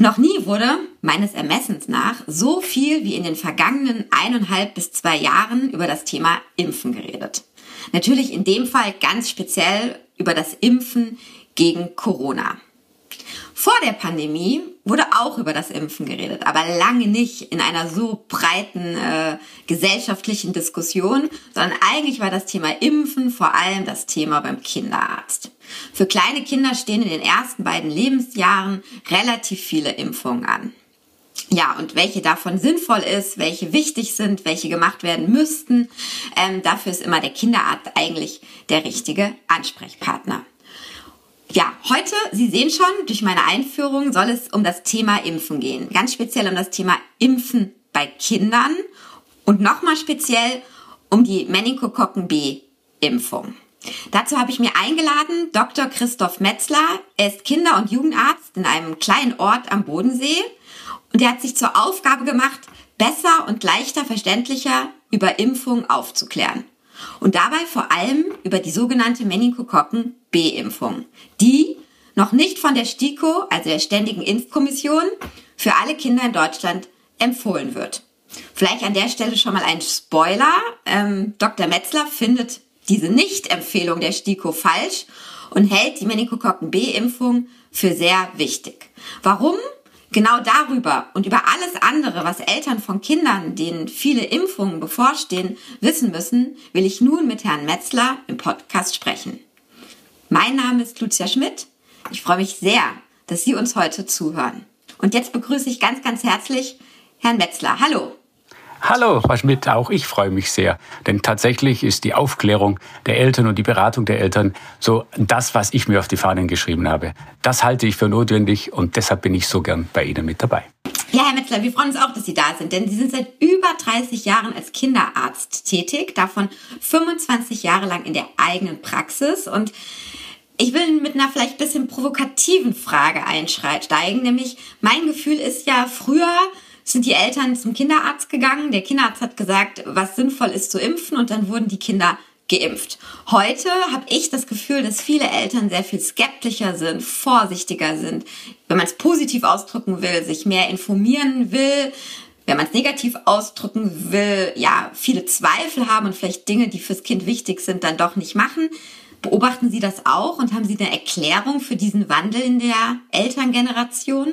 Noch nie wurde, meines Ermessens nach, so viel wie in den vergangenen eineinhalb bis zwei Jahren über das Thema Impfen geredet. Natürlich in dem Fall ganz speziell über das Impfen gegen Corona. Vor der Pandemie wurde auch über das Impfen geredet, aber lange nicht in einer so breiten äh, gesellschaftlichen Diskussion, sondern eigentlich war das Thema Impfen vor allem das Thema beim Kinderarzt. Für kleine Kinder stehen in den ersten beiden Lebensjahren relativ viele Impfungen an. Ja, und welche davon sinnvoll ist, welche wichtig sind, welche gemacht werden müssten, ähm, dafür ist immer der Kinderarzt eigentlich der richtige Ansprechpartner. Ja, heute, Sie sehen schon, durch meine Einführung soll es um das Thema Impfen gehen. Ganz speziell um das Thema Impfen bei Kindern und nochmal speziell um die Meningokokken B-Impfung. Dazu habe ich mir eingeladen Dr. Christoph Metzler. Er ist Kinder- und Jugendarzt in einem kleinen Ort am Bodensee und er hat sich zur Aufgabe gemacht, besser und leichter verständlicher über Impfung aufzuklären. Und dabei vor allem über die sogenannte Meningokokken B-Impfung, die noch nicht von der STIKO, also der Ständigen Impfkommission, für alle Kinder in Deutschland empfohlen wird. Vielleicht an der Stelle schon mal ein Spoiler. Ähm, Dr. Metzler findet diese Nicht-Empfehlung der STIKO falsch und hält die Meningokokken B-Impfung für sehr wichtig. Warum? Genau darüber und über alles andere, was Eltern von Kindern, denen viele Impfungen bevorstehen, wissen müssen, will ich nun mit Herrn Metzler im Podcast sprechen. Mein Name ist Lucia Schmidt. Ich freue mich sehr, dass Sie uns heute zuhören. Und jetzt begrüße ich ganz, ganz herzlich Herrn Metzler. Hallo. Hallo, Frau Schmidt, auch ich freue mich sehr. Denn tatsächlich ist die Aufklärung der Eltern und die Beratung der Eltern so das, was ich mir auf die Fahnen geschrieben habe. Das halte ich für notwendig und deshalb bin ich so gern bei Ihnen mit dabei. Ja, Herr Metzler, wir freuen uns auch, dass Sie da sind, denn Sie sind seit über 30 Jahren als Kinderarzt tätig, davon 25 Jahre lang in der eigenen Praxis und ich will mit einer vielleicht bisschen provokativen Frage einsteigen, nämlich mein Gefühl ist ja, früher sind die Eltern zum Kinderarzt gegangen. Der Kinderarzt hat gesagt, was sinnvoll ist zu impfen und dann wurden die Kinder geimpft. Heute habe ich das Gefühl, dass viele Eltern sehr viel skeptischer sind, vorsichtiger sind, wenn man es positiv ausdrücken will, sich mehr informieren will, wenn man es negativ ausdrücken will, ja, viele Zweifel haben und vielleicht Dinge, die fürs Kind wichtig sind, dann doch nicht machen. Beobachten Sie das auch und haben Sie eine Erklärung für diesen Wandel in der Elterngeneration?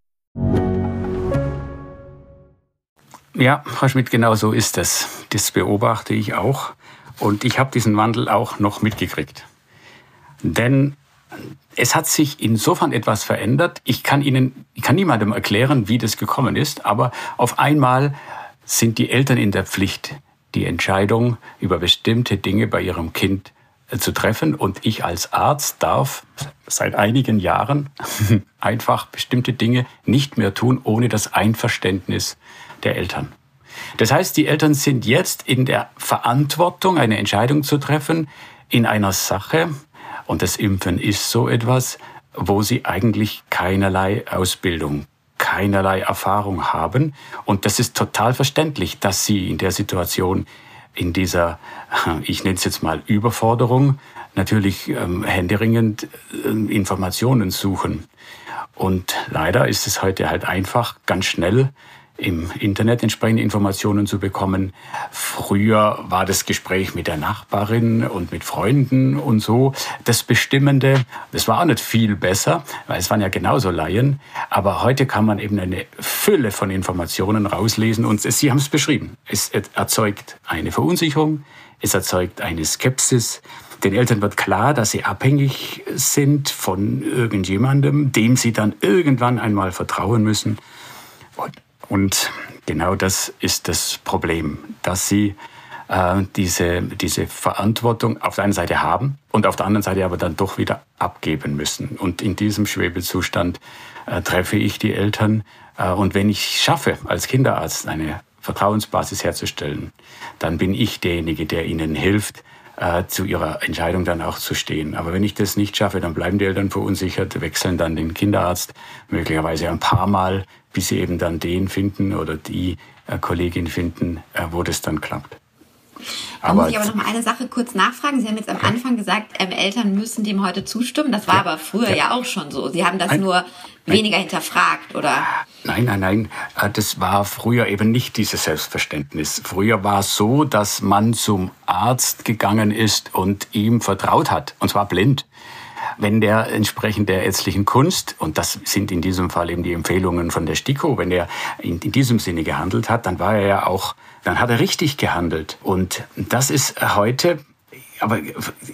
Ja, Frau Schmidt, genau so ist es. Das beobachte ich auch. Und ich habe diesen Wandel auch noch mitgekriegt. Denn es hat sich insofern etwas verändert. Ich kann Ihnen, ich kann niemandem erklären, wie das gekommen ist, aber auf einmal sind die Eltern in der Pflicht, die Entscheidung über bestimmte Dinge bei ihrem Kind zu treffen. Und ich als Arzt darf seit einigen Jahren einfach bestimmte Dinge nicht mehr tun, ohne das Einverständnis der Eltern. Das heißt, die Eltern sind jetzt in der Verantwortung, eine Entscheidung zu treffen in einer Sache, und das Impfen ist so etwas, wo sie eigentlich keinerlei Ausbildung, keinerlei Erfahrung haben. Und das ist total verständlich, dass sie in der Situation in dieser, ich nenne es jetzt mal Überforderung, natürlich ähm, händeringend äh, Informationen suchen. Und leider ist es heute halt einfach ganz schnell im Internet entsprechende Informationen zu bekommen. Früher war das Gespräch mit der Nachbarin und mit Freunden und so das Bestimmende. Das war auch nicht viel besser, weil es waren ja genauso Laien. Aber heute kann man eben eine Fülle von Informationen rauslesen und Sie haben es beschrieben. Es erzeugt eine Verunsicherung, es erzeugt eine Skepsis. Den Eltern wird klar, dass sie abhängig sind von irgendjemandem, dem sie dann irgendwann einmal vertrauen müssen. Und und genau das ist das Problem, dass sie äh, diese, diese Verantwortung auf der einen Seite haben und auf der anderen Seite aber dann doch wieder abgeben müssen. Und in diesem Schwebezustand äh, treffe ich die Eltern. Äh, und wenn ich schaffe, als Kinderarzt eine Vertrauensbasis herzustellen, dann bin ich derjenige, der ihnen hilft, äh, zu ihrer Entscheidung dann auch zu stehen. Aber wenn ich das nicht schaffe, dann bleiben die Eltern verunsichert, wechseln dann den Kinderarzt möglicherweise ein paar Mal, bis sie eben dann den finden oder die äh, Kollegin finden, äh, wo das dann klappt. Da muss ich aber noch mal eine Sache kurz nachfragen. Sie haben jetzt am Anfang gesagt, ähm, Eltern müssen dem heute zustimmen. Das war ja, aber früher ja. ja. auch schon so. Sie haben das ein, nur weniger nein. hinterfragt, oder? Nein, nein, nein. Äh, das war früher eben nicht dieses Selbstverständnis. Früher war es so, dass man zum Arzt gegangen ist und ihm vertraut hat. Und zwar blind wenn der entsprechend der ärztlichen Kunst, und das sind in diesem Fall eben die Empfehlungen von der STIKO, wenn er in, in diesem Sinne gehandelt hat, dann war er ja auch, dann hat er richtig gehandelt. Und das ist heute aber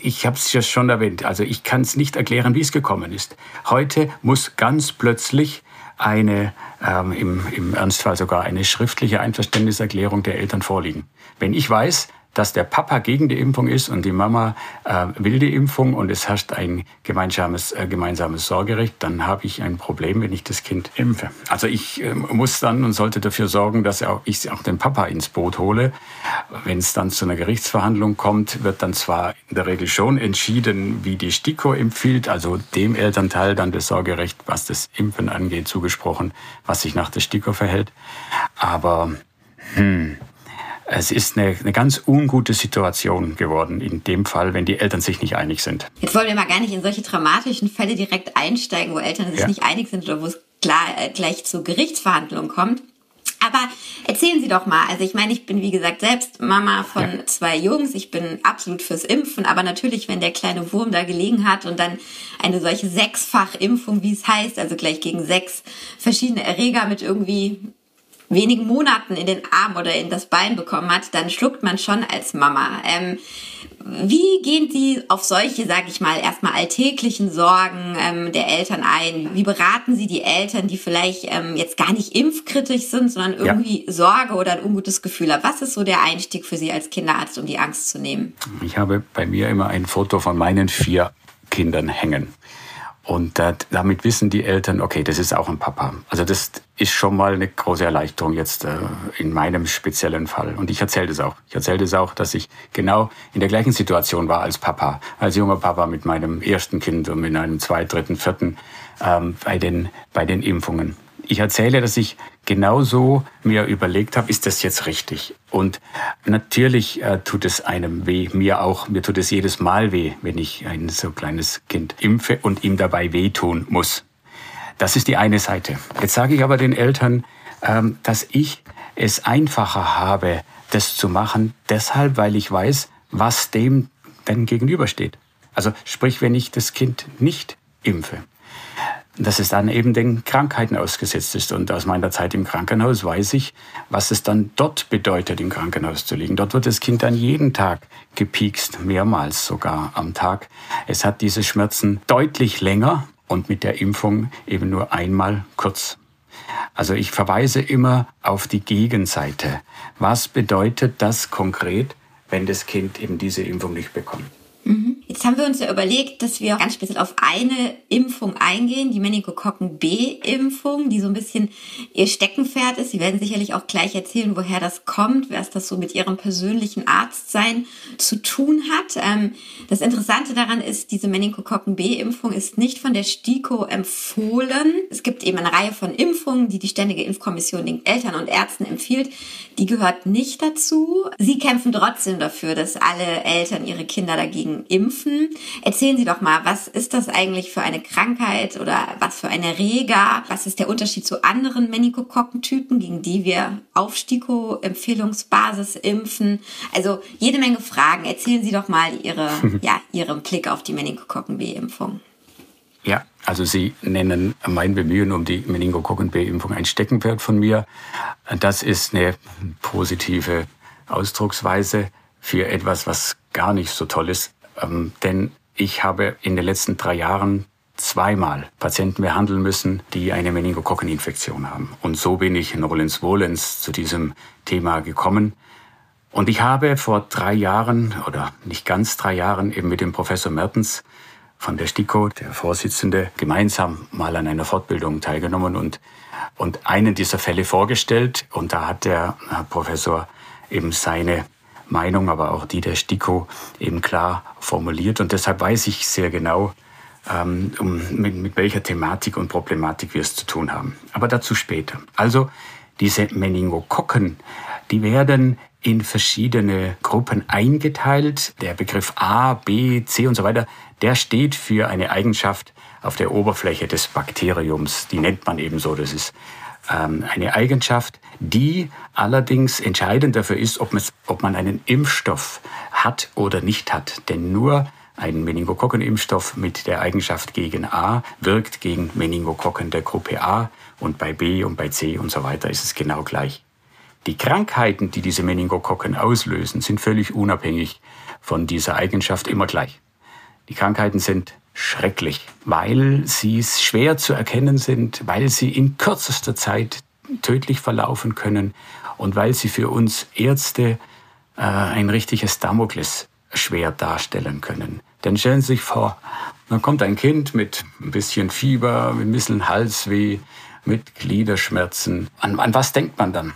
ich habe es ja schon erwähnt, also ich kann es nicht erklären, wie es gekommen ist. Heute muss ganz plötzlich eine, ähm, im, im Ernstfall sogar eine schriftliche Einverständniserklärung der Eltern vorliegen. Wenn ich weiß, dass der Papa gegen die Impfung ist und die Mama äh, will die Impfung und es herrscht ein gemeinsames, äh, gemeinsames Sorgerecht, dann habe ich ein Problem, wenn ich das Kind impfe. Also ich äh, muss dann und sollte dafür sorgen, dass auch, ich auch den Papa ins Boot hole. Wenn es dann zu einer Gerichtsverhandlung kommt, wird dann zwar in der Regel schon entschieden, wie die STIKO empfiehlt, also dem Elternteil dann das Sorgerecht, was das Impfen angeht, zugesprochen, was sich nach der STIKO verhält. Aber hm, es ist eine, eine ganz ungute Situation geworden in dem Fall, wenn die Eltern sich nicht einig sind. Jetzt wollen wir mal gar nicht in solche dramatischen Fälle direkt einsteigen, wo Eltern sich ja. nicht einig sind oder wo es klar, äh, gleich zu Gerichtsverhandlungen kommt. Aber erzählen Sie doch mal. Also ich meine, ich bin wie gesagt selbst Mama von ja. zwei Jungs. Ich bin absolut fürs Impfen. Aber natürlich, wenn der kleine Wurm da gelegen hat und dann eine solche Sechsfach-Impfung, wie es heißt, also gleich gegen sechs verschiedene Erreger mit irgendwie wenigen Monaten in den Arm oder in das Bein bekommen hat, dann schluckt man schon als Mama. Ähm, wie gehen Sie auf solche, sage ich mal, erstmal alltäglichen Sorgen ähm, der Eltern ein? Wie beraten Sie die Eltern, die vielleicht ähm, jetzt gar nicht impfkritisch sind, sondern irgendwie ja. Sorge oder ein ungutes Gefühl haben? Was ist so der Einstieg für Sie als Kinderarzt, um die Angst zu nehmen? Ich habe bei mir immer ein Foto von meinen vier Kindern hängen. Und damit wissen die Eltern, okay, das ist auch ein Papa. Also das ist schon mal eine große Erleichterung jetzt äh, in meinem speziellen Fall. Und ich erzähle das auch. Ich erzähle das auch, dass ich genau in der gleichen Situation war als Papa, als junger Papa mit meinem ersten Kind und mit einem zweiten, dritten, vierten ähm, bei, den, bei den Impfungen ich erzähle, dass ich genauso mir überlegt habe, ist das jetzt richtig? Und natürlich äh, tut es einem weh, mir auch, mir tut es jedes Mal weh, wenn ich ein so kleines Kind impfe und ihm dabei wehtun muss. Das ist die eine Seite. Jetzt sage ich aber den Eltern, ähm, dass ich es einfacher habe, das zu machen, deshalb, weil ich weiß, was dem denn gegenübersteht. Also sprich, wenn ich das Kind nicht impfe, dass es dann eben den Krankheiten ausgesetzt ist. Und aus meiner Zeit im Krankenhaus weiß ich, was es dann dort bedeutet, im Krankenhaus zu liegen. Dort wird das Kind dann jeden Tag gepiekst, mehrmals sogar am Tag. Es hat diese Schmerzen deutlich länger und mit der Impfung eben nur einmal kurz. Also ich verweise immer auf die Gegenseite. Was bedeutet das konkret, wenn das Kind eben diese Impfung nicht bekommt? Mhm. Jetzt haben wir uns ja überlegt, dass wir ganz speziell auf eine Impfung eingehen, die Meningokokken B-Impfung, die so ein bisschen ihr Steckenpferd ist. Sie werden sicherlich auch gleich erzählen, woher das kommt, was das so mit ihrem persönlichen Arztsein zu tun hat. Ähm, das Interessante daran ist, diese Meningokokken B-Impfung ist nicht von der STIKO empfohlen. Es gibt eben eine Reihe von Impfungen, die die Ständige Impfkommission den Eltern und Ärzten empfiehlt. Die gehört nicht dazu. Sie kämpfen trotzdem dafür, dass alle Eltern ihre Kinder dagegen impfen. Erzählen Sie doch mal, was ist das eigentlich für eine Krankheit oder was für eine Erreger? Was ist der Unterschied zu anderen Meningokokkentypen, gegen die wir auf STIKO-Empfehlungsbasis impfen? Also jede Menge Fragen. Erzählen Sie doch mal Ihre, ja, Ihren Blick auf die Meningokokken-B-Impfung. Ja, also Sie nennen mein Bemühen um die Meningokokken-B-Impfung ein Steckenpferd von mir. Das ist eine positive Ausdrucksweise für etwas, was gar nicht so toll ist. Ähm, denn ich habe in den letzten drei Jahren zweimal Patienten behandeln müssen, die eine Meningokokkeninfektion haben. Und so bin ich in Rollens Wohlens zu diesem Thema gekommen. Und ich habe vor drei Jahren oder nicht ganz drei Jahren eben mit dem Professor Mertens von der STIKO, der Vorsitzende, gemeinsam mal an einer Fortbildung teilgenommen und, und einen dieser Fälle vorgestellt. Und da hat der Professor eben seine Meinung, aber auch die der STIKO eben klar formuliert. Und deshalb weiß ich sehr genau, ähm, um, mit, mit welcher Thematik und Problematik wir es zu tun haben. Aber dazu später. Also diese Meningokokken, die werden in verschiedene Gruppen eingeteilt. Der Begriff A, B, C und so weiter, der steht für eine Eigenschaft auf der Oberfläche des Bakteriums. Die nennt man eben so. Das ist eine Eigenschaft, die allerdings entscheidend dafür ist, ob, ob man einen Impfstoff hat oder nicht hat. Denn nur ein Meningokokken-Impfstoff mit der Eigenschaft gegen A wirkt gegen Meningokokken der Gruppe A und bei B und bei C und so weiter ist es genau gleich. Die Krankheiten, die diese Meningokokken auslösen, sind völlig unabhängig von dieser Eigenschaft immer gleich. Die Krankheiten sind schrecklich, weil sie schwer zu erkennen sind, weil sie in kürzester Zeit tödlich verlaufen können und weil sie für uns Ärzte äh, ein richtiges Damoklesschwert darstellen können. Denn stellen Sie sich vor, dann kommt ein Kind mit ein bisschen Fieber, mit ein bisschen Halsweh, mit Gliederschmerzen. An, an was denkt man dann?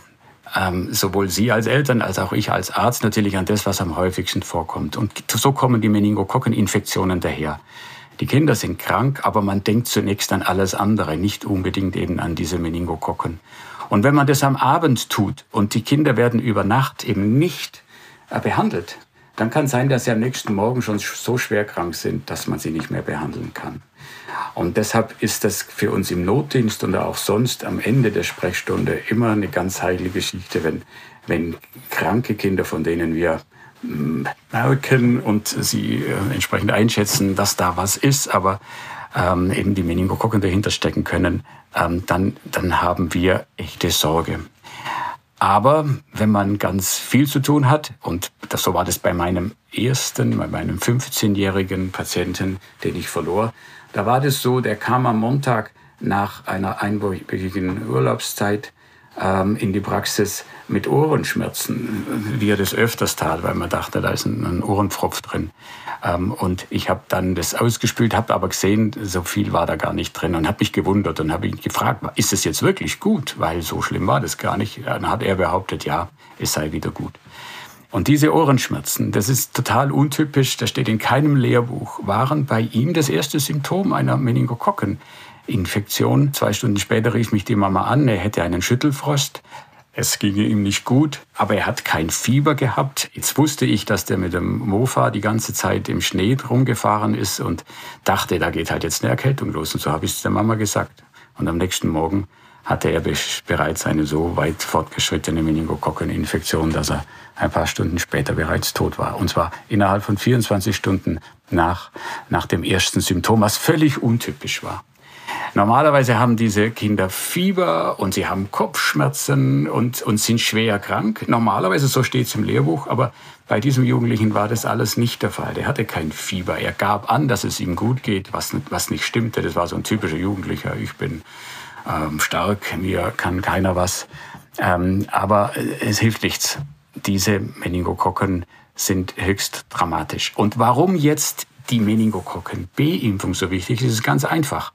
Ähm, sowohl Sie als Eltern als auch ich als Arzt natürlich an das, was am häufigsten vorkommt. Und so kommen die Meningokokkeninfektionen daher. Die Kinder sind krank, aber man denkt zunächst an alles andere, nicht unbedingt eben an diese Meningokokken. Und wenn man das am Abend tut und die Kinder werden über Nacht eben nicht äh, behandelt, dann kann sein, dass sie am nächsten Morgen schon so schwer krank sind, dass man sie nicht mehr behandeln kann. Und deshalb ist das für uns im Notdienst und auch sonst am Ende der Sprechstunde immer eine ganz heikle Geschichte, wenn, wenn kranke Kinder, von denen wir merken und sie äh, entsprechend einschätzen, dass da was ist, aber ähm, eben die Meningokokken dahinter stecken können, ähm, dann, dann haben wir echte Sorge. Aber wenn man ganz viel zu tun hat, und das, so war das bei meinem ersten, bei meinem 15-jährigen Patienten, den ich verlor, da war das so, der kam am Montag nach einer einwöchigen Urlaubszeit ähm, in die Praxis mit Ohrenschmerzen, wie er das öfters tat, weil man dachte, da ist ein, Ohrenpfropf drin. Ähm, und ich habe dann das ausgespült, habe aber gesehen, so viel war da gar nicht drin und habe mich gewundert und habe ihn gefragt, ist es jetzt wirklich gut? Weil so schlimm war das gar nicht. Dann hat er behauptet, ja, es sei wieder gut. Und diese Ohrenschmerzen, das ist total untypisch, das steht in keinem Lehrbuch, waren bei ihm das erste Symptom einer Meningokokkeninfektion. Zwei Stunden später rief mich die Mama an, er hätte einen Schüttelfrost. Es ging ihm nicht gut, aber er hat kein Fieber gehabt. Jetzt wusste ich, dass der mit dem Mofa die ganze Zeit im Schnee rumgefahren ist und dachte, da geht halt jetzt eine Erkältung los. Und so habe ich es der Mama gesagt. Und am nächsten Morgen hatte er bereits eine so weit fortgeschrittene Meningokokkeninfektion, dass er ein paar Stunden später bereits tot war. Und zwar innerhalb von 24 Stunden nach, nach dem ersten Symptom, was völlig untypisch war. Normalerweise haben diese Kinder Fieber und sie haben Kopfschmerzen und, und sind schwer krank. Normalerweise, so steht es im Lehrbuch, aber bei diesem Jugendlichen war das alles nicht der Fall. Der hatte kein Fieber. Er gab an, dass es ihm gut geht, was, was nicht stimmte. Das war so ein typischer Jugendlicher. Ich bin ähm, stark, mir kann keiner was. Ähm, aber es hilft nichts. Diese Meningokokken sind höchst dramatisch. Und warum jetzt die Meningokokken-B-Impfung so wichtig ist, ist ganz einfach.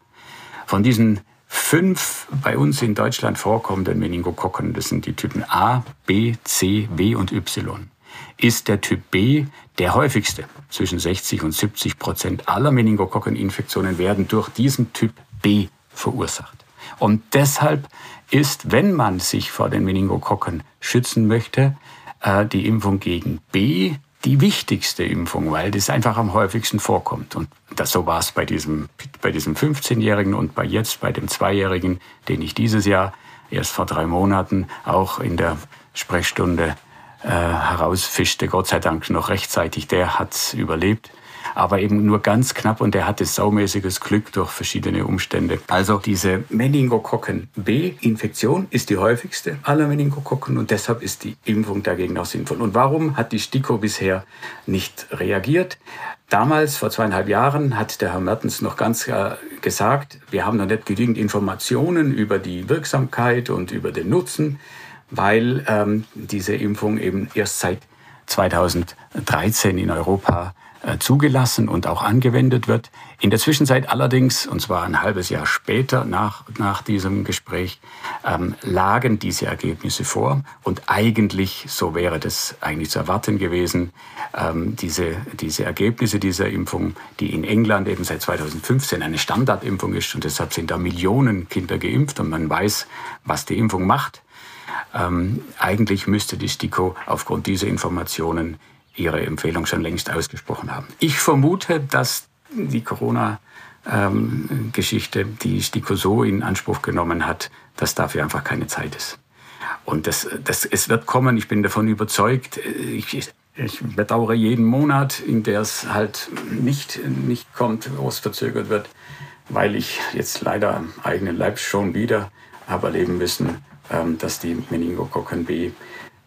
Von diesen fünf bei uns in Deutschland vorkommenden Meningokokken, das sind die Typen A, B, C, W und Y, ist der Typ B der häufigste. Zwischen 60 und 70 Prozent aller Meningokokkeninfektionen werden durch diesen Typ B verursacht. Und deshalb ist, wenn man sich vor den Meningokokken schützen möchte, äh, die Impfung gegen B die wichtigste Impfung, weil das einfach am häufigsten vorkommt. Und das, so war es bei diesem, bei diesem 15-Jährigen und bei jetzt, bei dem Zweijährigen, den ich dieses Jahr erst vor drei Monaten auch in der Sprechstunde äh, herausfischte, Gott sei Dank noch rechtzeitig, der hat überlebt aber eben nur ganz knapp und er hatte saumäßiges Glück durch verschiedene Umstände. Also diese Meningokokken B-Infektion ist die häufigste aller Meningokokken und deshalb ist die Impfung dagegen auch sinnvoll. Und warum hat die STIKO bisher nicht reagiert? Damals, vor zweieinhalb Jahren, hat der Herr Mertens noch ganz äh, gesagt, wir haben noch nicht genügend Informationen über die Wirksamkeit und über den Nutzen. weil ähm, diese Impfung eben erst seit 2013 in Europa zugelassen und auch angewendet wird. In der Zwischenzeit allerdings, und zwar ein halbes Jahr später nach, nach diesem Gespräch, ähm, lagen diese Ergebnisse vor. Und eigentlich, so wäre das eigentlich zu erwarten gewesen, ähm, diese, diese Ergebnisse dieser Impfung, die in England eben seit 2015 eine Standardimpfung ist, und deshalb sind da Millionen Kinder geimpft und man weiß, was die Impfung macht. Ähm, eigentlich müsste die STIKO aufgrund dieser Informationen ihre Empfehlung schon längst ausgesprochen haben. Ich vermute, dass die Corona-Geschichte, die STIKO so in Anspruch genommen hat, dass dafür einfach keine Zeit ist. Und das, das, es wird kommen, ich bin davon überzeugt. Ich, ich bedauere jeden Monat, in der es halt nicht, nicht kommt, wo es verzögert wird, weil ich jetzt leider am eigenen Leib schon wieder habe erleben müssen, ähm, dass die Meningokokken B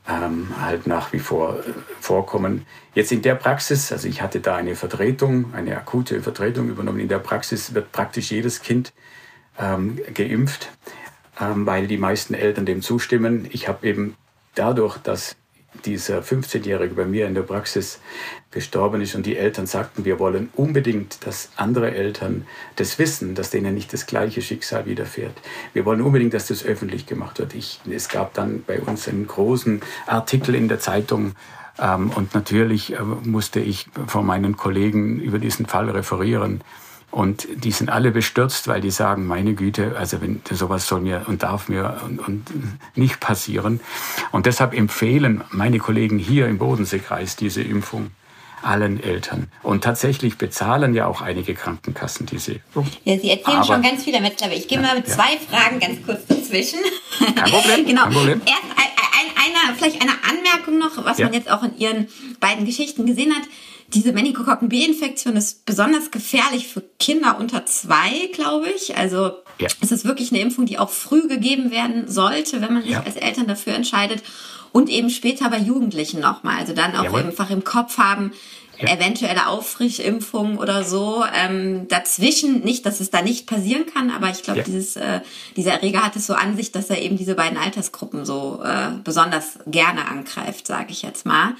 ähm, halt nach wie vor äh, vorkommen. Jetzt in der Praxis, also ich hatte da eine Vertretung, eine akute Vertretung übernommen. In der Praxis wird praktisch jedes Kind ähm, geimpft, ähm, weil die meisten Eltern dem zustimmen. Ich habe eben dadurch, dass dieser 15-Jährige bei mir in der Praxis gestorben ist und die Eltern sagten, wir wollen unbedingt, dass andere Eltern das wissen, dass denen nicht das gleiche Schicksal widerfährt. Wir wollen unbedingt, dass das öffentlich gemacht wird. Ich, es gab dann bei uns einen großen Artikel in der Zeitung, ähm, und natürlich äh, musste ich vor meinen Kollegen über diesen Fall referieren. Und die sind alle bestürzt, weil die sagen, meine Güte, also wenn sowas soll mir und darf mir und, und nicht passieren. Und deshalb empfehlen meine Kollegen hier im Bodenseekreis diese Impfung allen Eltern. Und tatsächlich bezahlen ja auch einige Krankenkassen diese. Ja, Sie erzählen Aber, schon ganz viel damit, aber ich gehe ja, mal mit ja. zwei Fragen ganz kurz dazwischen. Kein Problem. genau. Kein Problem. Erst ein, ein, eine, vielleicht eine Anmerkung noch, was ja. man jetzt auch in Ihren beiden Geschichten gesehen hat diese Meningokokken B-Infektion ist besonders gefährlich für Kinder unter zwei, glaube ich. Also ja. es ist wirklich eine Impfung, die auch früh gegeben werden sollte, wenn man sich ja. als Eltern dafür entscheidet. Und eben später bei Jugendlichen nochmal. Also dann auch Jawohl. einfach im Kopf haben, ja. eventuelle Auffrischimpfung oder so. Ähm, dazwischen nicht, dass es da nicht passieren kann, aber ich glaube, ja. dieses äh, dieser Erreger hat es so an sich, dass er eben diese beiden Altersgruppen so äh, besonders gerne angreift, sage ich jetzt mal.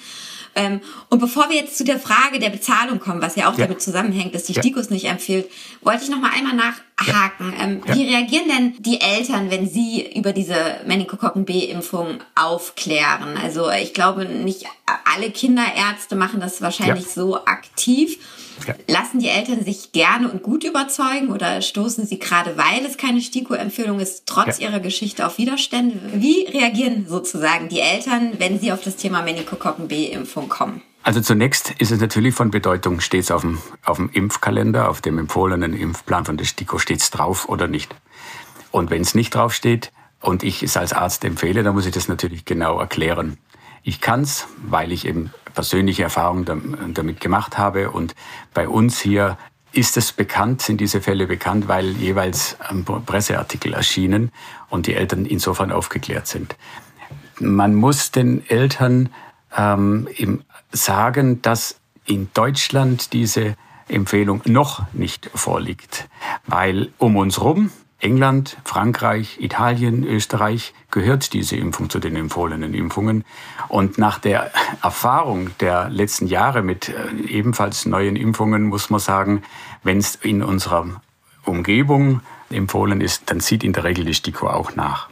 Ähm, und bevor wir jetzt zu der Frage der Bezahlung kommen, was ja auch ja. damit zusammenhängt, dass die ja. STIKOS nicht empfiehlt, wollte ich noch mal einmal nachhaken. Ja. Ähm, wie reagieren denn die Eltern, wenn sie über diese Meningokokken B-Impfung aufklären? Also ich glaube, nicht alle Kinderärzte machen das wahrscheinlich so aktiv. Ja. Lassen die Eltern sich gerne und gut überzeugen oder stoßen sie gerade, weil es keine STIKO-Empfehlung ist, trotz ja. ihrer Geschichte auf Widerstände? Wie reagieren sozusagen die Eltern, wenn sie auf das Thema Meningokokken B-Impfung kommen? Also zunächst ist es natürlich von Bedeutung, steht es auf dem, auf dem Impfkalender, auf dem empfohlenen Impfplan von der STIKO, steht es drauf oder nicht. Und wenn es nicht draufsteht und ich es als Arzt empfehle, dann muss ich das natürlich genau erklären. Ich kann es, weil ich eben persönliche Erfahrungen damit gemacht habe. Und bei uns hier ist es bekannt, sind diese Fälle bekannt, weil jeweils Presseartikel erschienen und die Eltern insofern aufgeklärt sind. Man muss den Eltern ähm, sagen, dass in Deutschland diese Empfehlung noch nicht vorliegt, weil um uns rum England, Frankreich, Italien, Österreich gehört diese Impfung zu den empfohlenen Impfungen. Und nach der Erfahrung der letzten Jahre mit äh, ebenfalls neuen Impfungen muss man sagen, wenn es in unserer Umgebung empfohlen ist, dann zieht in der Regel die STIKO auch nach.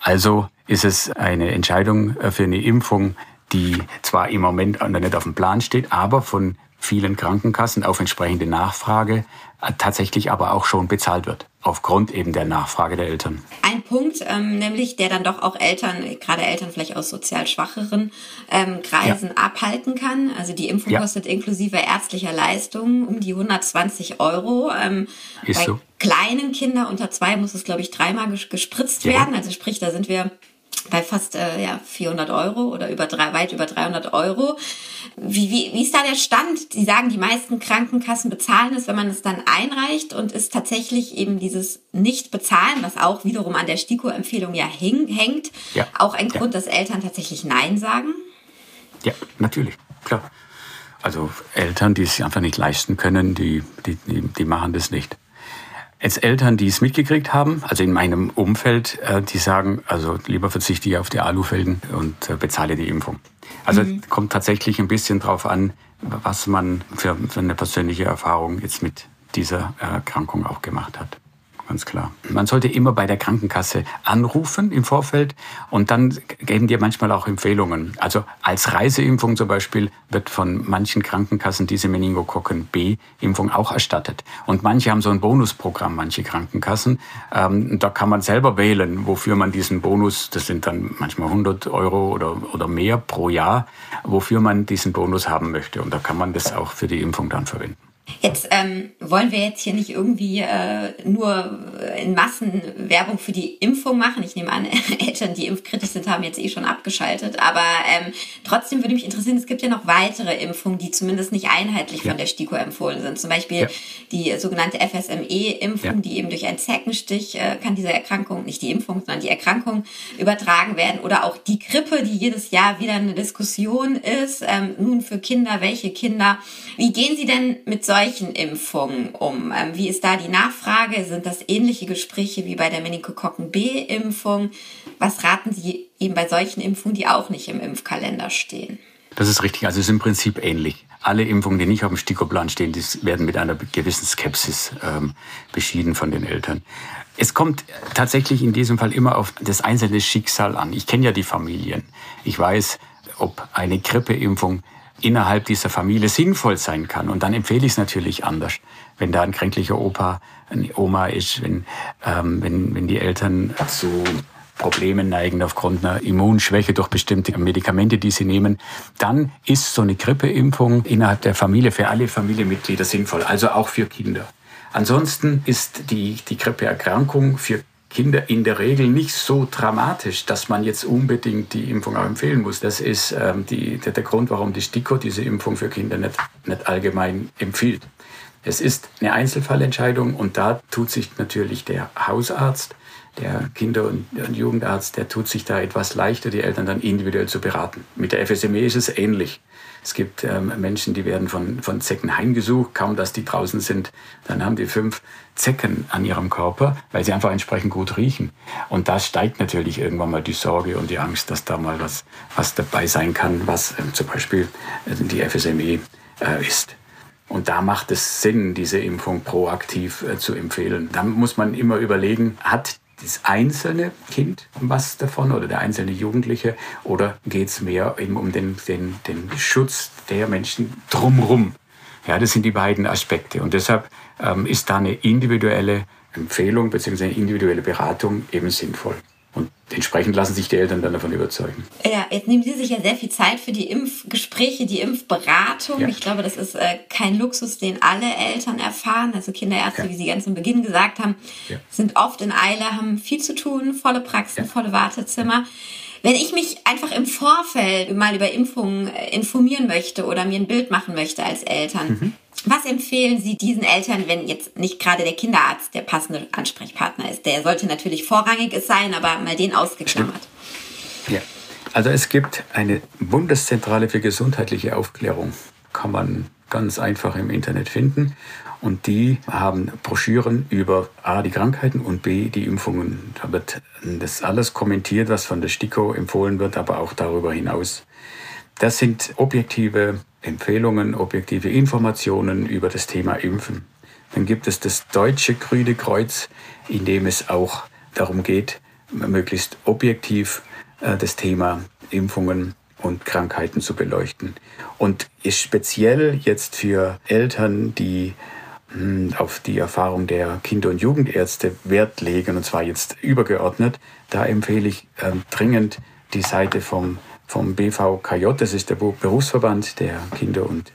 Also ist es eine Entscheidung für eine Impfung, die zwar im Moment nicht auf dem Plan steht, aber von vielen Krankenkassen auf entsprechende Nachfrage äh, tatsächlich aber auch schon bezahlt wird, aufgrund eben der Nachfrage der Eltern. Ein Punkt, ähm, nämlich der dann doch auch Eltern, gerade Eltern vielleicht aus sozial schwacheren ähm, Kreisen ja. abhalten kann. Also die Impfung ja. kostet inklusive ärztlicher Leistungen um die 120 Euro. Ähm, Ist bei so. kleinen Kindern unter zwei muss es, glaube ich, dreimal gespritzt ja. werden. Also sprich, da sind wir bei fast äh, ja, 400 Euro oder über drei, weit über 300 Euro. Wie, wie, wie ist da der Stand? Sie sagen, die meisten Krankenkassen bezahlen es, wenn man es dann einreicht und ist tatsächlich eben dieses Nicht-Bezahlen, was auch wiederum an der STIKO-Empfehlung ja häng, hängt, ja. auch ein Grund, dass Eltern tatsächlich Nein sagen? Ja, natürlich, klar. Also Eltern, die es einfach nicht leisten können, die, die, die, die machen das nicht. Jetzt Eltern, die es mitgekriegt haben, also in meinem Umfeld, äh, die sagen, also lieber verzichte ich auf die Alufelgen und äh, bezahle die Impfung. Also mhm. kommt tatsächlich ein bisschen drauf an, was man für, für eine persönliche Erfahrung jetzt mit dieser Erkrankung auch gemacht hat ganz klar. Man sollte immer bei der Krankenkasse anrufen im Vorfeld und dann geben die manchmal auch Empfehlungen. Also als Reiseimpfung zum Beispiel wird von manchen Krankenkassen diese Meningokokken B-Impfung auch erstattet. Und manche haben so ein Bonusprogramm, manche Krankenkassen. Ähm, da kann man selber wählen, wofür man diesen Bonus, das sind dann manchmal 100 Euro oder, oder mehr pro Jahr, wofür man diesen Bonus haben möchte. Und da kann man das auch für die Impfung dann verwenden. Jetzt ähm, wollen wir jetzt hier nicht irgendwie äh, nur in Massen Werbung für die Impfung machen. Ich nehme an, Eltern, die impfkritisch sind, haben jetzt eh schon abgeschaltet. Aber ähm, trotzdem würde mich interessieren, es gibt ja noch weitere Impfungen, die zumindest nicht einheitlich ja. von der STIKO empfohlen sind. Zum Beispiel ja. die sogenannte FSME-Impfung, ja. die eben durch einen Zeckenstich äh, kann diese Erkrankung, nicht die Impfung, sondern die Erkrankung übertragen werden. Oder auch die Grippe, die jedes Jahr wieder eine Diskussion ist. Ähm, nun für Kinder, welche Kinder. Wie gehen Sie denn mit solchen solchen Impfungen um? Ähm, wie ist da die Nachfrage? Sind das ähnliche Gespräche wie bei der Meningokokken B-Impfung? Was raten Sie eben bei solchen Impfungen, die auch nicht im Impfkalender stehen? Das ist richtig. Also es ist im Prinzip ähnlich. Alle Impfungen, die nicht auf dem Stikoplan stehen, die werden mit einer gewissen Skepsis ähm, beschieden von den Eltern. Es kommt tatsächlich in diesem Fall immer auf das einzelne Schicksal an. Ich kenne ja die Familien. Ich weiß, ob eine Grippeimpfung innerhalb dieser Familie sinnvoll sein kann. Und dann empfehle ich es natürlich anders. Wenn da ein kränklicher Opa, eine Oma ist, wenn, ähm, wenn, wenn die Eltern zu Problemen neigen aufgrund einer Immunschwäche durch bestimmte Medikamente, die sie nehmen, dann ist so eine Grippeimpfung innerhalb der Familie für alle Familienmitglieder sinnvoll, also auch für Kinder. Ansonsten ist die, die Grippeerkrankung für Kinder in der Regel nicht so dramatisch, dass man jetzt unbedingt die Impfung auch empfehlen muss. Das ist ähm, die, der, der, Grund, warum die STIKO diese Impfung für Kinder nicht, nicht allgemein empfiehlt. Es ist eine Einzelfallentscheidung und da tut sich natürlich der Hausarzt, der Kinder- und Jugendarzt, der tut sich da etwas leichter, die Eltern dann individuell zu beraten. Mit der FSME ist es ähnlich. Es gibt ähm, Menschen, die werden von, von Zecken heimgesucht, kaum dass die draußen sind. Dann haben die fünf Zecken an ihrem Körper, weil sie einfach entsprechend gut riechen. Und da steigt natürlich irgendwann mal die Sorge und die Angst, dass da mal was, was dabei sein kann, was ähm, zum Beispiel äh, die FSME äh, ist. Und da macht es Sinn, diese Impfung proaktiv äh, zu empfehlen. Da muss man immer überlegen, hat das einzelne Kind was davon oder der einzelne Jugendliche oder geht es mehr eben um den, den, den Schutz der Menschen drumherum? Ja, das sind die beiden Aspekte. Und deshalb ähm, ist da eine individuelle Empfehlung bzw. individuelle Beratung eben sinnvoll. Und entsprechend lassen sich die Eltern dann davon überzeugen. Ja, jetzt nehmen Sie sich ja sehr viel Zeit für die Impfgespräche, die Impfberatung. Ja. Ich glaube, das ist äh, kein Luxus, den alle Eltern erfahren. Also Kinderärzte, ja. wie Sie ganz am Beginn gesagt haben, ja. sind oft in Eile, haben viel zu tun, volle Praxen, volle Wartezimmer. Wenn ich mich einfach im Vorfeld mal über Impfungen äh, informieren möchte oder mir ein Bild machen möchte als Eltern, mhm. Was empfehlen Sie diesen Eltern, wenn jetzt nicht gerade der Kinderarzt der passende Ansprechpartner ist? Der sollte natürlich vorrangig sein, aber mal den ausgeklammert. Ja, also es gibt eine Bundeszentrale für gesundheitliche Aufklärung. Kann man ganz einfach im Internet finden. Und die haben Broschüren über A, die Krankheiten und B, die Impfungen. Da wird das alles kommentiert, was von der STIKO empfohlen wird, aber auch darüber hinaus. Das sind objektive Empfehlungen, objektive Informationen über das Thema Impfen. Dann gibt es das Deutsche Grüne Kreuz, in dem es auch darum geht, möglichst objektiv äh, das Thema Impfungen und Krankheiten zu beleuchten. Und ist speziell jetzt für Eltern, die hm, auf die Erfahrung der Kinder- und Jugendärzte Wert legen, und zwar jetzt übergeordnet, da empfehle ich äh, dringend die Seite vom vom BVKJ, das ist der Berufsverband der Kinder- und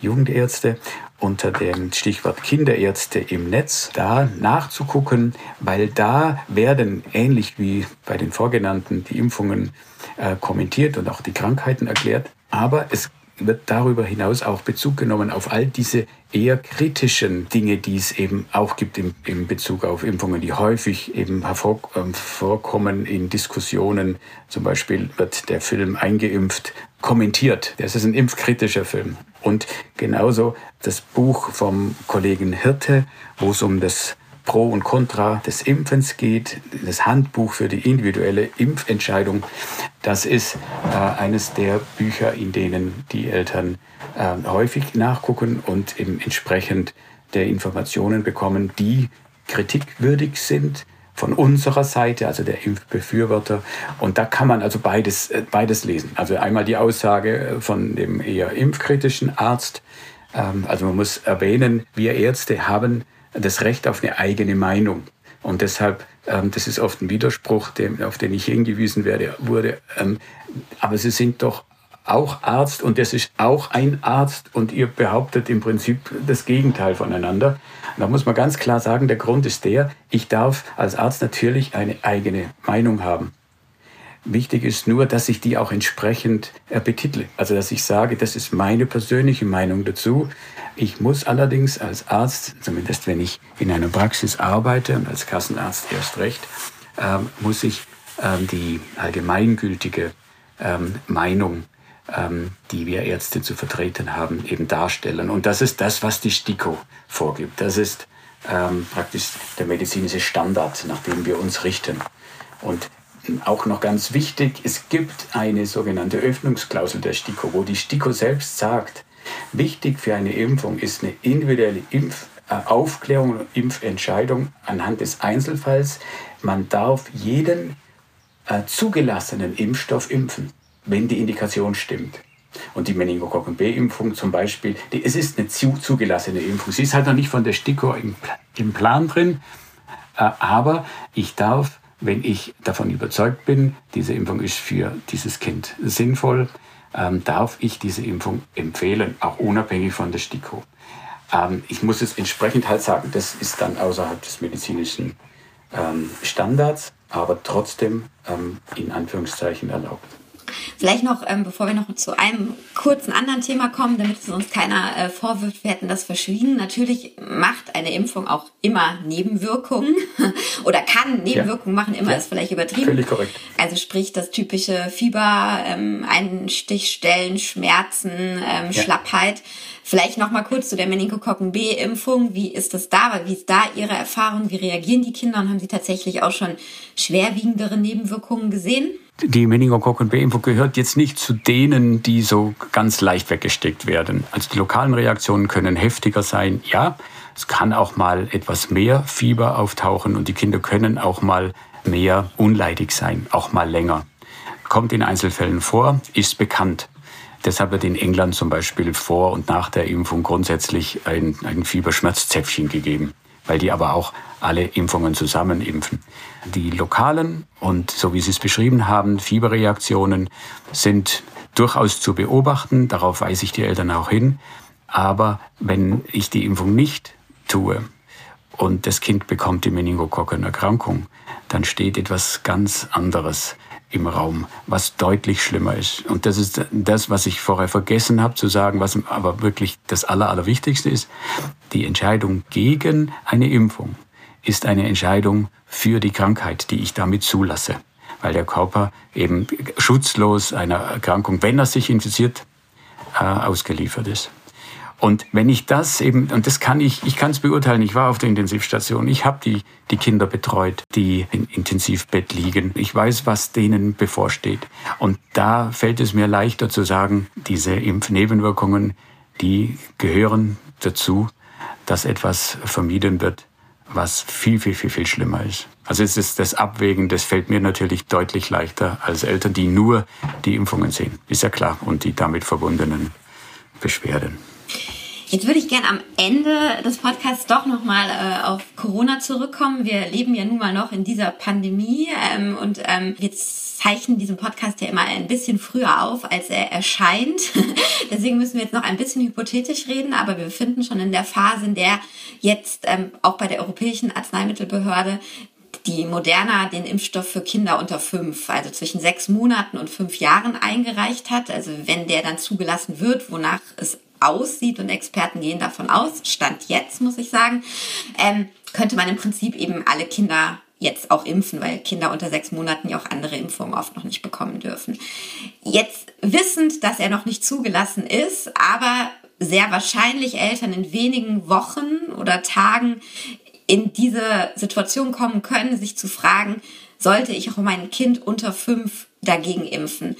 Jugendärzte, unter dem Stichwort Kinderärzte im Netz, da nachzugucken, weil da werden ähnlich wie bei den vorgenannten die Impfungen äh, kommentiert und auch die Krankheiten erklärt. Aber es wird darüber hinaus auch Bezug genommen auf all diese eher kritischen Dinge, die es eben auch gibt im, im Bezug auf Impfungen, die häufig eben ähm, in Diskussionen. Zum Beispiel wird der Film eingeimpft kommentiert. Das ist ein impfkritischer Film. Und genauso das Buch vom Kollegen Hirte, wo es um das Pro und Contra des Impfens geht, das Handbuch für die individuelle Impfentscheidung. Das ist äh, eines der Bücher, in denen die Eltern äh, häufig nachgucken und eben entsprechend der Informationen bekommen, die kritikwürdig sind von unserer Seite, also der Impfbefürworter. Und da kann man also beides, äh, beides lesen. Also einmal die Aussage von dem eher impfkritischen Arzt. Ähm, also man muss erwähnen, wir Ärzte haben das Recht auf eine eigene Meinung. Und deshalb, ähm, das ist oft ein Widerspruch, auf den ich hingewiesen werde, wurde. Ähm, aber Sie sind doch auch Arzt und das ist auch ein Arzt und ihr behauptet im Prinzip das Gegenteil voneinander. Da muss man ganz klar sagen, der Grund ist der, ich darf als Arzt natürlich eine eigene Meinung haben. Wichtig ist nur, dass ich die auch entsprechend äh, betitle. Also dass ich sage, das ist meine persönliche Meinung dazu. Ich muss allerdings als Arzt, zumindest wenn ich in einer Praxis arbeite und als Kassenarzt erst recht, ähm, muss ich ähm, die allgemeingültige ähm, Meinung ähm, die wir Ärzte zu vertreten haben, eben darstellen. Und das ist das, was die STIKO vorgibt. Das ist ähm, praktisch der medizinische Standard, nach dem wir uns richten. Und auch noch ganz wichtig, es gibt eine sogenannte Öffnungsklausel der STIKO, wo die STIKO selbst sagt, wichtig für eine Impfung ist eine individuelle Impfaufklärung und Impfentscheidung anhand des Einzelfalls. Man darf jeden äh, zugelassenen Impfstoff impfen wenn die Indikation stimmt. Und die Meningokokken B-Impfung zum Beispiel, die, es ist eine zu, zugelassene Impfung. Sie ist halt noch nicht von der STIKO im, im Plan drin, äh, aber ich darf, wenn ich davon überzeugt bin, diese Impfung ist für dieses Kind sinnvoll, ähm, darf ich diese Impfung empfehlen, auch unabhängig von der STIKO. Ähm, ich muss es entsprechend halt sagen, das ist dann außerhalb des medizinischen ähm, Standards, aber trotzdem ähm, in Anführungszeichen erlaubt. Vielleicht noch, ähm, bevor wir noch zu einem kurzen anderen Thema kommen, damit es uns keiner äh, vorwirft, wir hätten das verschwiegen. Natürlich macht eine Impfung auch immer Nebenwirkungen oder kann Nebenwirkungen ja. machen, immer ja. ist vielleicht übertrieben. Völlig korrekt. Also sprich das typische Fieber, ähm, Einstichstellen, Schmerzen, ähm, ja. Schlappheit. Vielleicht noch mal kurz zu der Meningokokken B-Impfung. Wie ist das da? Wie ist da Ihre Erfahrung? Wie reagieren die Kinder? Und haben Sie tatsächlich auch schon schwerwiegendere Nebenwirkungen gesehen? Die Meningokokken B-Impfung gehört jetzt nicht zu denen, die so ganz leicht weggesteckt werden. Also die lokalen Reaktionen können heftiger sein, ja. Es kann auch mal etwas mehr Fieber auftauchen und die Kinder können auch mal mehr unleidig sein, auch mal länger. Kommt in Einzelfällen vor, ist bekannt. Deshalb wird in England zum Beispiel vor und nach der Impfung grundsätzlich ein, ein Fieberschmerzzäpfchen gegeben, weil die aber auch alle Impfungen zusammen impfen. Die lokalen und so wie Sie es beschrieben haben, Fieberreaktionen sind durchaus zu beobachten. Darauf weise ich die Eltern auch hin. Aber wenn ich die Impfung nicht tue und das Kind bekommt die Meningokokkenerkrankung, dann steht etwas ganz anderes im Raum, was deutlich schlimmer ist. Und das ist das, was ich vorher vergessen habe zu sagen, was aber wirklich das Aller, Allerwichtigste ist. Die Entscheidung gegen eine Impfung ist eine Entscheidung für die Krankheit, die ich damit zulasse. Weil der Körper eben schutzlos einer Erkrankung, wenn er sich infiziert, äh, ausgeliefert ist. Und wenn ich das eben, und das kann ich, ich kann es beurteilen, ich war auf der Intensivstation, ich habe die, die Kinder betreut, die im Intensivbett liegen. Ich weiß, was denen bevorsteht. Und da fällt es mir leichter zu sagen, diese Impfnebenwirkungen, die gehören dazu, dass etwas vermieden wird, was viel, viel, viel, viel schlimmer ist. Also es ist das Abwägen, das fällt mir natürlich deutlich leichter als Eltern, die nur die Impfungen sehen. Ist ja klar. Und die damit verbundenen Beschwerden. Jetzt würde ich gern am Ende des Podcasts doch nochmal äh, auf Corona zurückkommen. Wir leben ja nun mal noch in dieser Pandemie ähm, und ähm, wir zeichnen diesen Podcast ja immer ein bisschen früher auf, als er erscheint. Deswegen müssen wir jetzt noch ein bisschen hypothetisch reden, aber wir befinden schon in der Phase, in der jetzt ähm, auch bei der Europäischen Arzneimittelbehörde die Moderna den Impfstoff für Kinder unter fünf, also zwischen sechs Monaten und fünf Jahren eingereicht hat. Also wenn der dann zugelassen wird, wonach es aussieht und Experten gehen davon aus, Stand jetzt muss ich sagen, ähm, könnte man im Prinzip eben alle Kinder jetzt auch impfen, weil Kinder unter sechs Monaten ja auch andere Impfungen oft noch nicht bekommen dürfen. Jetzt wissend, dass er noch nicht zugelassen ist, aber sehr wahrscheinlich Eltern in wenigen Wochen oder Tagen in diese Situation kommen können, sich zu fragen, sollte ich auch mein Kind unter fünf dagegen impfen?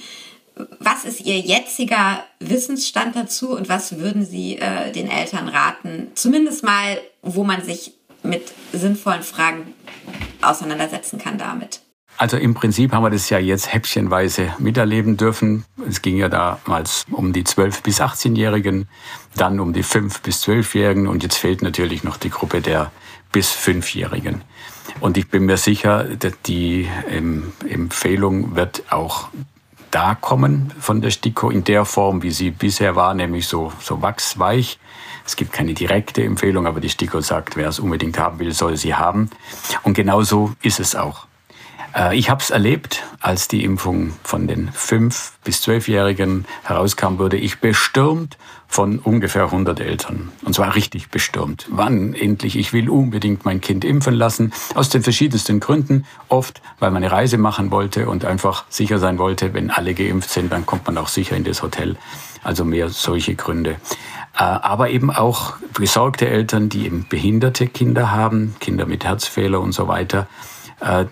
Was ist Ihr jetziger Wissensstand dazu und was würden Sie äh, den Eltern raten? Zumindest mal, wo man sich mit sinnvollen Fragen auseinandersetzen kann damit. Also im Prinzip haben wir das ja jetzt häppchenweise miterleben dürfen. Es ging ja damals um die 12- bis 18-Jährigen, dann um die 5- bis 12-Jährigen und jetzt fehlt natürlich noch die Gruppe der bis 5-Jährigen. Und ich bin mir sicher, die Empfehlung wird auch da kommen von der STIKO in der Form, wie sie bisher war, nämlich so, so wachsweich. Es gibt keine direkte Empfehlung, aber die STIKO sagt, wer es unbedingt haben will, soll sie haben. Und genau so ist es auch. Äh, ich habe es erlebt, als die Impfung von den 5- bis 12-Jährigen herauskam, wurde ich bestürmt von ungefähr 100 Eltern. Und zwar richtig bestürmt. Wann endlich? Ich will unbedingt mein Kind impfen lassen. Aus den verschiedensten Gründen. Oft, weil man eine Reise machen wollte und einfach sicher sein wollte, wenn alle geimpft sind, dann kommt man auch sicher in das Hotel. Also mehr solche Gründe. Äh, aber eben auch besorgte Eltern, die eben behinderte Kinder haben, Kinder mit Herzfehler und so weiter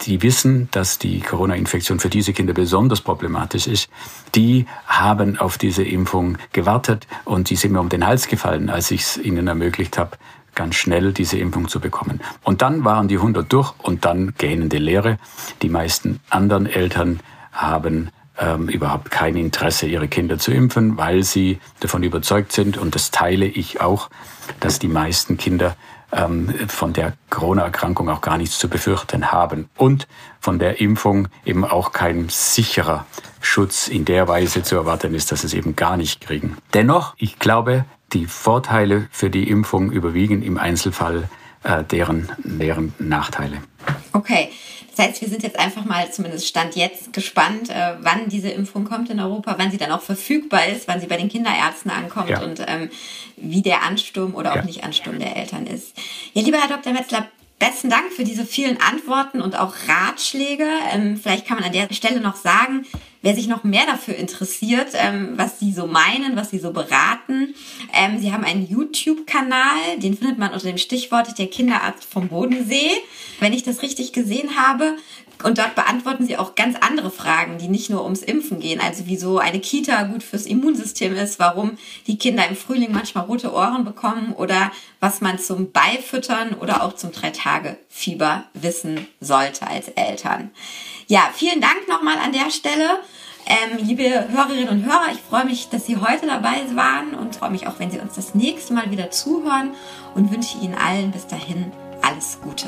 die wissen, dass die Corona-Infektion für diese Kinder besonders problematisch ist, die haben auf diese Impfung gewartet und die sind mir um den Hals gefallen, als ich es ihnen ermöglicht habe, ganz schnell diese Impfung zu bekommen. Und dann waren die 100 durch und dann gähnende Lehre. Die meisten anderen Eltern haben ähm, überhaupt kein Interesse, ihre Kinder zu impfen, weil sie davon überzeugt sind, und das teile ich auch, dass die meisten Kinder ähm, von der Corona-Erkrankung auch gar nichts zu befürchten haben und von der Impfung eben auch kein sicherer Schutz in der Weise zu erwarten ist, dass es eben gar nicht kriegen. Dennoch, ich glaube, die Vorteile für die Impfung überwiegen im Einzelfall äh, deren, deren Nachteile. Okay. Das heißt, wir sind jetzt einfach mal, zumindest Stand jetzt, gespannt, äh, wann diese Impfung kommt in Europa, wann sie dann auch verfügbar ist, wann sie bei den Kinderärzten ankommt ja. und ähm, wie der Ansturm oder ja. auch nicht Ansturm der Eltern ist. Ja, lieber Herr Dr. Metzler, besten Dank für diese vielen Antworten und auch Ratschläge. Ähm, vielleicht kann man an der Stelle noch sagen, wer sich noch mehr dafür interessiert, ähm, was Sie so meinen, was Sie so beraten. Ähm, Sie haben einen YouTube-Kanal, den findet man unter dem Stichwort der Kinderarzt vom Bodensee. Wenn ich das richtig gesehen habe, und dort beantworten sie auch ganz andere Fragen, die nicht nur ums Impfen gehen. Also wieso eine Kita gut fürs Immunsystem ist, warum die Kinder im Frühling manchmal rote Ohren bekommen oder was man zum Beifüttern oder auch zum Drei-Tage-Fieber wissen sollte als Eltern. Ja, vielen Dank nochmal an der Stelle. Ähm, liebe Hörerinnen und Hörer, ich freue mich, dass Sie heute dabei waren und freue mich auch, wenn Sie uns das nächste Mal wieder zuhören und wünsche Ihnen allen bis dahin alles Gute.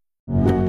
you